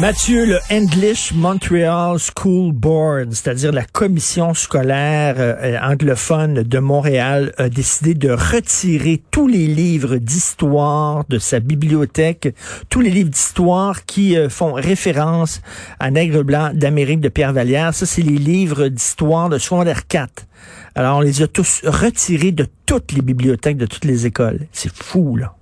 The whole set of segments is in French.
Mathieu, le English Montreal School Board, c'est-à-dire la commission scolaire euh, anglophone de Montréal, a décidé de retirer tous les livres d'histoire de sa bibliothèque, tous les livres d'histoire qui euh, font référence à Nègre blanc d'Amérique de Pierre Vallière. Ça, c'est les livres d'histoire de secondaire 4. Alors, on les a tous retirés de toutes les bibliothèques de toutes les écoles. C'est fou, là.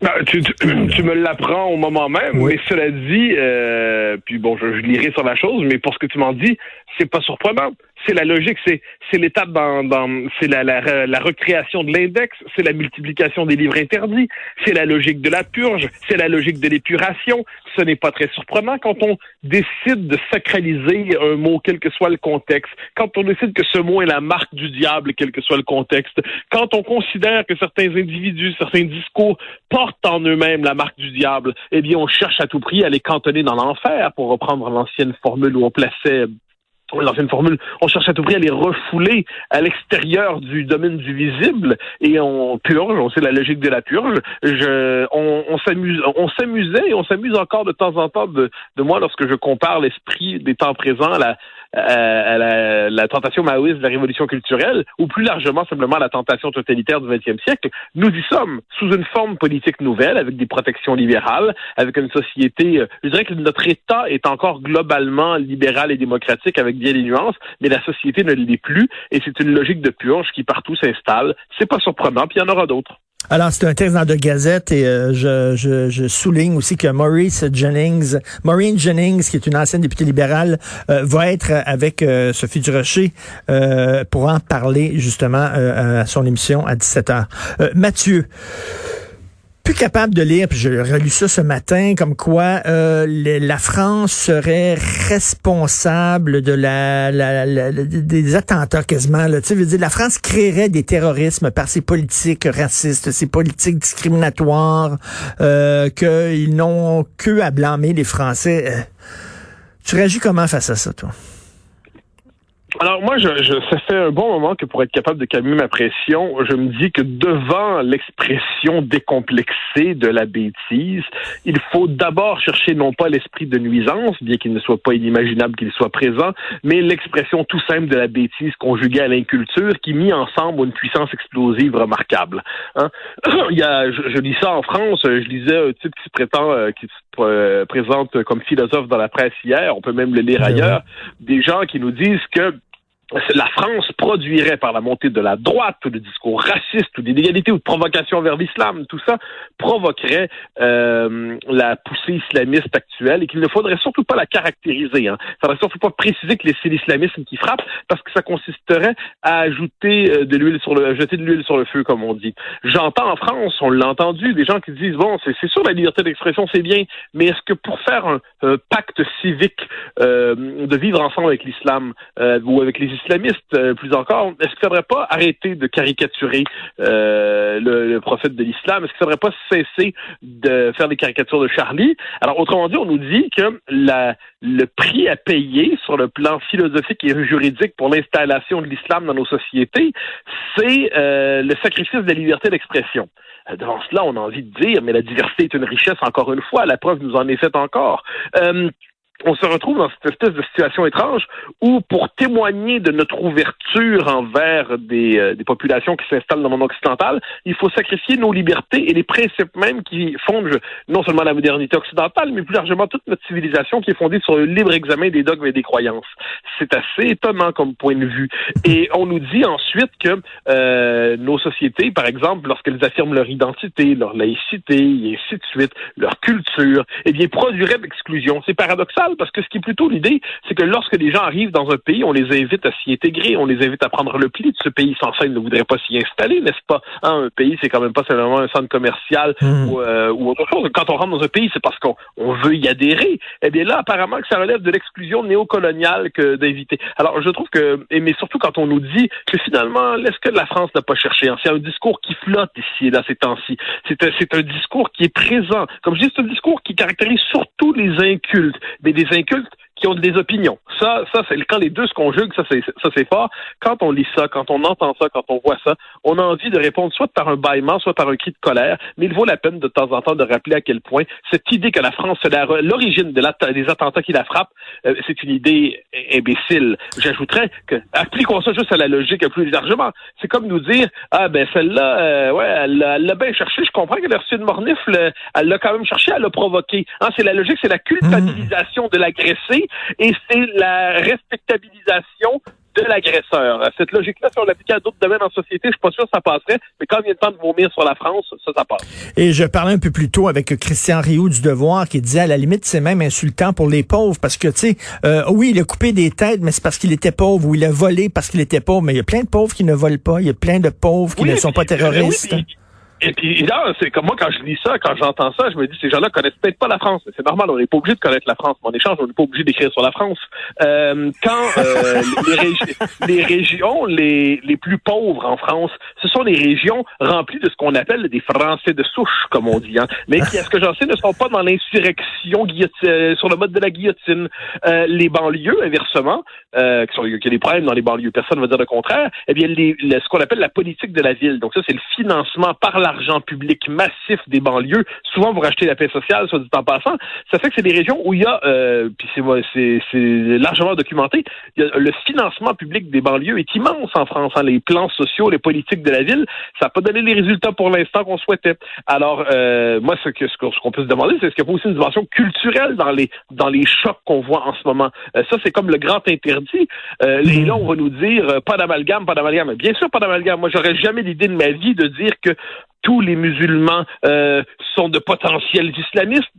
Ben, tu, tu, me l'apprends au moment même, mais cela dit, euh, puis bon, je, je, lirai sur la chose, mais pour ce que tu m'en dis, c'est pas surprenant. C'est la logique, c'est l'étape dans, c'est la, la, la, recréation de l'index, c'est la multiplication des livres interdits, c'est la logique de la purge, c'est la logique de l'épuration. Ce n'est pas très surprenant quand on décide de sacraliser un mot, quel que soit le contexte, quand on décide que ce mot est la marque du diable, quel que soit le contexte, quand on considère que certains individus, certains discours portent en eux-mêmes la marque du diable, eh bien, on cherche à tout prix à les cantonner dans l'enfer, pour reprendre l'ancienne formule où on plaçait l'ancienne formule, on cherche à tout prix à les refouler à l'extérieur du domaine du visible et on purge, on sait la logique de la purge. Je, on, on s'amuse, on s'amusait et on s'amuse encore de temps en temps de, de moi lorsque je compare l'esprit des temps présents à la, la, la, tentation maoïste de la révolution culturelle, ou plus largement simplement la tentation totalitaire du XXe siècle, nous y sommes sous une forme politique nouvelle, avec des protections libérales, avec une société, euh, je dirais que notre État est encore globalement libéral et démocratique avec bien des nuances, mais la société ne l'est plus, et c'est une logique de purge qui partout s'installe. C'est pas surprenant, puis il y en aura d'autres. Alors, c'est un texte dans de Gazette et euh, je, je, je, souligne aussi que Maurice Jennings, Maureen Jennings, qui est une ancienne députée libérale, euh, va être avec euh, Sophie Durocher pour en parler justement à son émission à 17h. Mathieu, plus capable de lire, puis j'ai relu ça ce matin, comme quoi euh, la France serait responsable de la, des attentats quasiment. Là. Tu veux dire, la France créerait des terrorismes par ses politiques racistes, ses politiques discriminatoires, euh, qu'ils n'ont que à blâmer les Français. Euh, tu réagis comment face à ça, toi? Alors moi, je, je, ça fait un bon moment que pour être capable de calmer ma pression, je me dis que devant l'expression décomplexée de la bêtise, il faut d'abord chercher non pas l'esprit de nuisance, bien qu'il ne soit pas inimaginable qu'il soit présent, mais l'expression tout simple de la bêtise conjuguée à l'inculture qui mit ensemble une puissance explosive remarquable. Hein? il y a, je, je, lis ça en France, je lisais un type qui se prétend, euh, qui se euh, présente comme philosophe dans la presse hier, on peut même le lire ailleurs, des gens qui nous disent que la France produirait par la montée de la droite ou de discours racistes ou d'inégalités ou de provocation vers l'islam, tout ça provoquerait euh, la poussée islamiste actuelle et qu'il ne faudrait surtout pas la caractériser. Hein. Il ne faudrait surtout pas préciser que c'est l'islamisme qui frappe parce que ça consisterait à ajouter euh, de l'huile sur le, jeter de l'huile sur le feu, comme on dit. J'entends en France, on l'a entendu, des gens qui disent bon, c'est sûr la liberté d'expression c'est bien, mais est-ce que pour faire un, pacte civique euh, de vivre ensemble avec l'islam euh, ou avec les islamistes, euh, plus encore, est-ce qu'il ne faudrait pas arrêter de caricaturer euh, le, prophète de l'islam? Est-ce qu'il ne faudrait pas cesser de faire des caricatures de Charlie? Alors, autrement dit, on nous dit que le prix à payer sur le plan philosophique et juridique pour l'installation de l'islam dans nos sociétés, c'est euh, le sacrifice de la liberté d'expression. Devant cela, on a envie de dire, mais la diversité est une richesse, encore une fois, la preuve nous en est faite encore on se retrouve dans cette espèce de situation étrange où, pour témoigner de notre ouverture envers des, euh, des populations qui s'installent dans le monde occidental, il faut sacrifier nos libertés et les principes mêmes qui fondent non seulement la modernité occidentale, mais plus largement toute notre civilisation qui est fondée sur le libre examen des dogmes et des croyances. C'est assez étonnant comme point de vue. Et on nous dit ensuite que euh, nos sociétés, par exemple, lorsqu'elles affirment leur identité, leur laïcité, et ainsi de suite, leur culture, eh bien, produiraient l'exclusion. C'est paradoxal parce que ce qui est plutôt l'idée, c'est que lorsque les gens arrivent dans un pays, on les invite à s'y intégrer, on les invite à prendre le pli de ce pays sans ça, ils ne voudraient pas s'y installer, n'est-ce pas? Hein, un pays, c'est quand même pas seulement un centre commercial mmh. ou, euh, ou, autre chose. Quand on rentre dans un pays, c'est parce qu'on on veut y adhérer. Eh bien là, apparemment que ça relève de l'exclusion néocoloniale que d'inviter. Alors, je trouve que, mais surtout quand on nous dit que finalement, est-ce que la France n'a pas cherché? Hein? C'est un discours qui flotte ici et là ces temps-ci. C'est un, discours qui est présent. Comme je dis, c'est un discours qui caractérise surtout les incultes. Mais des incultes qui ont des opinions. Ça, ça, c'est quand les deux se conjuguent, ça c'est ça c'est fort. Quand on lit ça, quand on entend ça, quand on voit ça, on a envie de répondre soit par un bâillement, soit par un cri de colère. Mais il vaut la peine de temps en temps de rappeler à quel point cette idée que la France c'est l'origine de des attentats qui la frappent, euh, c'est une idée imbécile. J'ajouterais que appliquons ça juste à la logique plus largement. C'est comme nous dire ah ben celle-là, euh, ouais, elle l'a bien cherché. Je comprends qu'elle a reçu une mornifle, elle l'a quand même cherché, elle l'a provoqué. Hein, c'est la logique, c'est la culpabilisation de l'agressé et c'est la respectabilisation de l'agresseur. Cette logique-là, si on l'appliquait à d'autres domaines en société, je suis pas sûr que ça passerait, mais quand il vient le temps de vomir sur la France, ça, ça passe. Et je parlais un peu plus tôt avec Christian Rioux du Devoir qui disait à la limite, c'est même insultant pour les pauvres parce que, tu sais, euh, oui, il a coupé des têtes, mais c'est parce qu'il était pauvre ou il a volé parce qu'il était pauvre, mais il y a plein de pauvres qui ne volent pas, il y a plein de pauvres qui ne sont pas terroristes. Et puis là, c'est comme moi quand je lis ça, quand j'entends ça, je me dis ces gens-là connaissent peut-être pas la France. C'est normal, on n'est pas obligé de connaître la France. Mais en échange, on n'est pas obligé d'écrire sur la France. Euh, quand euh, les, les, régions les, les plus pauvres en France, ce sont les régions remplies de ce qu'on appelle des Français de souche, comme on dit. Hein, mais qui, à ce que j'en sais, ne sont pas dans l'insurrection euh, sur le mode de la guillotine. Euh, les banlieues, inversement, euh, qui, sont, qui a des problèmes dans les banlieues, personne ne va dire le contraire. Eh bien, les, ce qu'on appelle la politique de la ville. Donc ça, c'est le financement par la l'argent public massif des banlieues, souvent vous rachetez la paix sociale, soit dit en passant, ça fait que c'est des régions où il y a, euh, puis c'est, c'est, largement documenté, le financement public des banlieues est immense en France. Hein, les plans sociaux, les politiques de la ville, ça n'a pas donné les résultats pour l'instant qu'on souhaitait. Alors, euh, moi, ce, que, ce qu'on peut se demander, c'est est-ce qu'il y a pas aussi une dimension culturelle dans les dans les chocs qu'on voit en ce moment? Euh, ça, c'est comme le grand interdit. Euh, et là, on va nous dire euh, pas d'amalgame, pas d'amalgame. Bien sûr, pas d'amalgame. Moi, j'aurais jamais l'idée de ma vie de dire que tous les musulmans euh, sont de potentiels islamistes.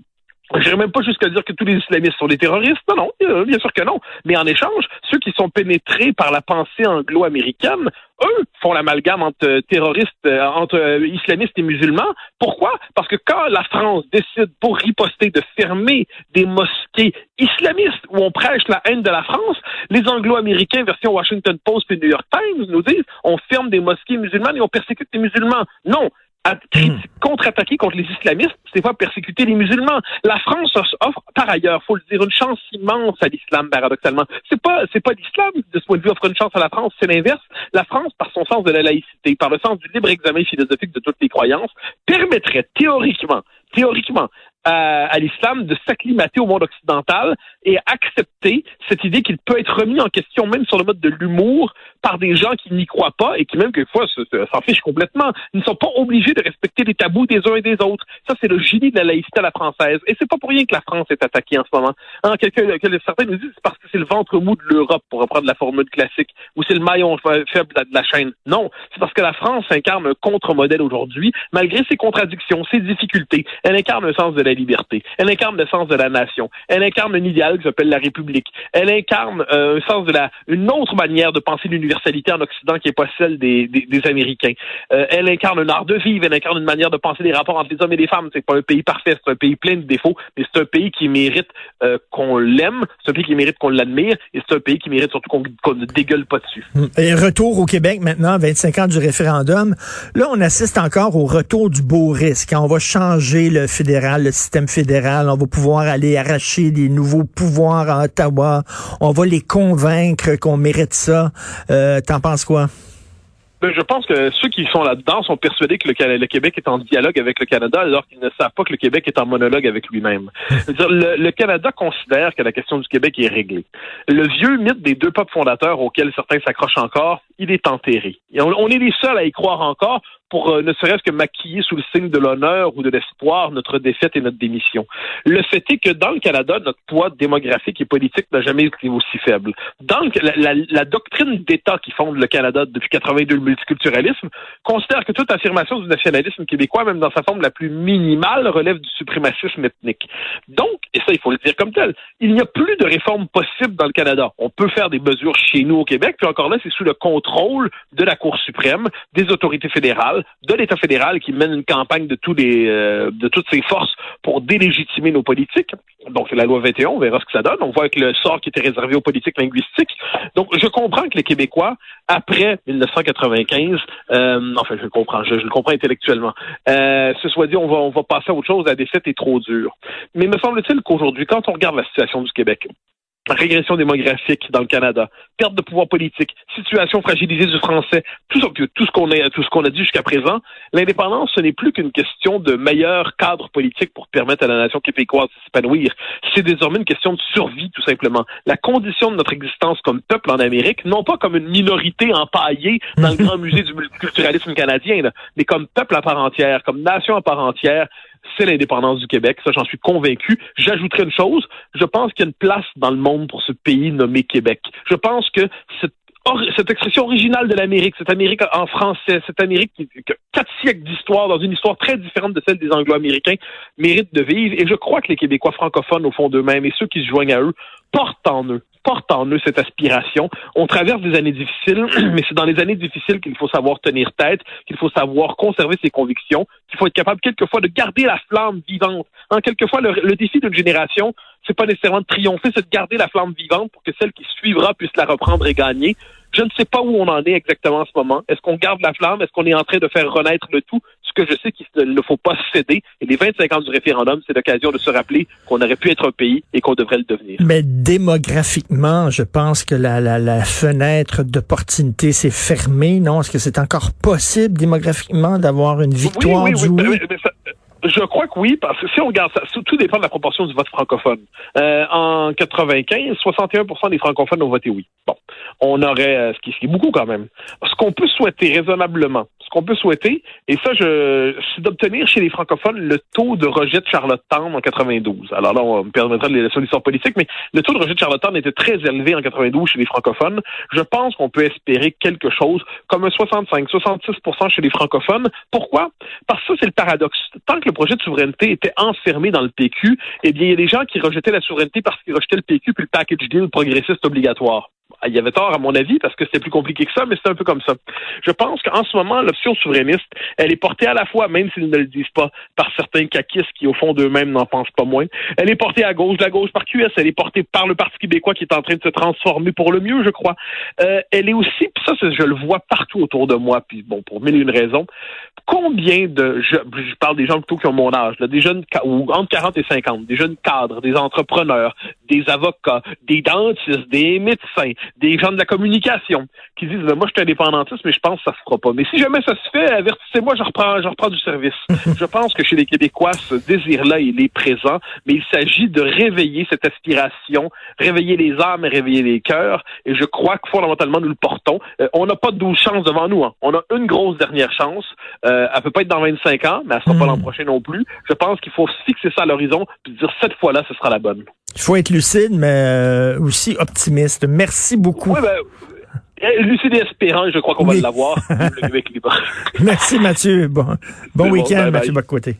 Je n'irais même pas jusqu'à dire que tous les islamistes sont des terroristes. Non, non, euh, bien sûr que non. Mais en échange, ceux qui sont pénétrés par la pensée anglo-américaine, eux, font l'amalgame entre euh, terroristes, entre islamistes et musulmans. Pourquoi? Parce que quand la France décide, pour riposter, de fermer des mosquées islamistes où on prêche la haine de la France, les anglo-américains, version Washington Post et New York Times, nous disent on ferme des mosquées musulmanes et on persécute les musulmans. Non, Hmm. contre-attaquer contre les islamistes, c'est pas persécuter les musulmans. La France offre, par ailleurs, faut le dire, une chance immense à l'islam, paradoxalement. C'est pas, c'est pas l'islam, de ce point de vue, offre une chance à la France, c'est l'inverse. La France, par son sens de la laïcité, par le sens du libre examen philosophique de toutes les croyances, permettrait théoriquement, théoriquement, à, l'islam de s'acclimater au monde occidental et accepter cette idée qu'il peut être remis en question même sur le mode de l'humour par des gens qui n'y croient pas et qui même quelquefois s'en fichent complètement. Ils ne sont pas obligés de respecter les tabous des uns et des autres. Ça, c'est le génie de la laïcité à la française. Et c'est pas pour rien que la France est attaquée en ce moment. Hein, quelqu'un, certains nous disent c'est parce que c'est le ventre mou de l'Europe, pour reprendre la formule classique, ou c'est le maillon faible de la chaîne. Non, c'est parce que la France incarne un contre-modèle aujourd'hui, malgré ses contradictions, ses difficultés. Elle incarne un sens de liberté. Elle incarne le sens de la nation. Elle incarne un idéal qui s'appelle la République. Elle incarne euh, un sens de la, une autre manière de penser l'universalité en Occident qui n'est pas celle des Américains. Euh, elle incarne un art de vivre. Elle incarne une manière de penser les rapports entre les hommes et les femmes. C'est pas un pays parfait. C'est un pays plein de défauts, mais c'est un pays qui mérite euh, qu'on l'aime. C'est un pays qui mérite qu'on l'admire. Et c'est un pays qui mérite surtout qu'on ne dégueule pas dessus. Et retour au Québec maintenant, 25 ans du référendum. Là, on assiste encore au retour du beau risque. On va changer le fédéral, le système fédéral. On va pouvoir aller arracher des nouveaux pouvoirs à Ottawa. On va les convaincre qu'on mérite ça. Euh, T'en penses quoi? Ben, je pense que ceux qui sont là-dedans sont persuadés que le, Québec est en dialogue avec le Canada alors qu'ils ne savent pas que le Québec est en monologue avec lui-même. Le, le, Canada considère que la question du Québec est réglée. Le vieux mythe des deux peuples fondateurs auxquels certains s'accrochent encore, il est enterré. on, on est les seuls à y croire encore pour euh, ne serait-ce que maquiller sous le signe de l'honneur ou de l'espoir notre défaite et notre démission. Le fait est que dans le Canada, notre poids démographique et politique n'a jamais été aussi faible. Dans la, la, doctrine d'État qui fonde le Canada depuis 82, le multiculturalisme, considère que toute affirmation du nationalisme québécois, même dans sa forme la plus minimale, relève du suprémacisme ethnique. Donc, et ça il faut le dire comme tel, il n'y a plus de réforme possible dans le Canada. On peut faire des mesures chez nous au Québec, puis encore là, c'est sous le contrôle de la Cour suprême, des autorités fédérales, de l'État fédéral qui mène une campagne de tous les euh, de toutes ses forces pour délégitimer nos politiques. Donc la loi 21, on verra ce que ça donne. On voit avec le sort qui était réservé aux politiques linguistiques. Donc je comprends que les Québécois, après 1995, euh, enfin je comprends, je, le comprends intellectuellement, euh, ce soit dit on va on va passer à autre chose, la défaite est trop dure. Mais me semble-t-il qu'aujourd'hui, quand on regarde la situation du Québec, régression démographique dans le Canada, perte de pouvoir politique, situation fragilisée du français, tout, tout ce qu'on a, tout ce qu'on a dit jusqu'à présent, l'indépendance, ce n'est plus qu'une question de meilleur cadre politique pour permettre à la nation québécoise de s'épanouir. C'est désormais une question de survie, tout simplement. La condition de notre existence comme peuple en Amérique, non pas comme une minorité empaillée dans le grand musée du multiculturalisme canadien, mais comme peuple à part entière, comme nation à part entière, c'est l'indépendance du Québec. Ça, j'en suis convaincu. J'ajouterai une chose. Je pense qu'il y a une place dans le monde pour ce pays nommé Québec. Je pense que cette cette expression originale de l'Amérique, cette Amérique en français, cette Amérique qui, a quatre siècles d'histoire, dans une histoire très différente de celle des Anglo-Américains, mérite de vivre. Et je crois que les Québécois francophones, au fond d'eux-mêmes, et ceux qui se joignent à eux, portent en eux portent en eux cette aspiration. On traverse des années difficiles, mais c'est dans les années difficiles qu'il faut savoir tenir tête, qu'il faut savoir conserver ses convictions, qu'il faut être capable quelquefois de garder la flamme vivante. Hein, quelquefois, le, le défi d'une génération, c'est pas nécessairement de triompher, c'est de garder la flamme vivante pour que celle qui suivra puisse la reprendre et gagner. Je ne sais pas où on en est exactement en ce moment. Est-ce qu'on garde la flamme? Est-ce qu'on est en train de faire renaître le tout? Ce que je sais qu'il ne faut pas céder. Et les 25 ans du référendum, c'est l'occasion de se rappeler qu'on aurait pu être un pays et qu'on devrait le devenir. Mais démographiquement, je pense que la, la, la fenêtre d'opportunité s'est fermée, non? Est-ce que c'est encore possible démographiquement d'avoir une victoire oui, oui, oui, je crois que oui, parce que si on regarde ça, tout dépend de la proportion du vote francophone. Euh, en 95, 61% des francophones ont voté oui. Bon, on aurait, euh, ce qui, est beaucoup quand même. Ce qu'on peut souhaiter raisonnablement, ce qu'on peut souhaiter, et ça, je, c'est d'obtenir chez les francophones le taux de rejet de Charlottetown en 92. Alors là, on me permettra de laisser l'histoire politique, mais le taux de rejet de Charlottetown était très élevé en 92 chez les francophones. Je pense qu'on peut espérer quelque chose comme un 65-66% chez les francophones. Pourquoi? Parce que c'est le paradoxe. Tant que le projet de souveraineté était enfermé dans le PQ, eh bien, il y a des gens qui rejetaient la souveraineté parce qu'ils rejetaient le PQ puis le package deal progressiste obligatoire. Il y avait tort, à mon avis, parce que c'était plus compliqué que ça, mais c'est un peu comme ça. Je pense qu'en ce moment, l'option souverainiste, elle est portée à la fois, même s'ils ne le disent pas, par certains caquistes qui, au fond d'eux-mêmes, n'en pensent pas moins. Elle est portée à gauche, la gauche par QS. Elle est portée par le Parti québécois qui est en train de se transformer pour le mieux, je crois. Euh, elle est aussi, ça, je le vois partout autour de moi, puis bon, pour mille et une raisons, combien de, je, je, parle des gens plutôt qui ont mon âge, là, des jeunes, ou entre 40 et 50, des jeunes cadres, des entrepreneurs, des avocats, des dentistes, des médecins, des gens de la communication qui disent moi je suis indépendantiste mais je pense que ça se fera pas. Mais si jamais ça se fait, avertissez-moi, je reprends je reprends du service. je pense que chez les Québécois ce désir-là il est présent, mais il s'agit de réveiller cette aspiration, réveiller les âmes et réveiller les cœurs et je crois que fondamentalement nous le portons. Euh, on n'a pas de douze chances devant nous, hein. on a une grosse dernière chance. Euh, elle peut pas être dans 25 ans, mais elle sera pas hmm. l'an prochain non plus. Je pense qu'il faut fixer ça à l'horizon puis dire cette fois-là ce sera la bonne. Il faut être lucide, mais euh, aussi optimiste. Merci beaucoup. Oui, ben, euh, lucide et espérant, je crois qu'on va l'avoir. Merci Mathieu. Bon, bon week-end, Mathieu Bocoté.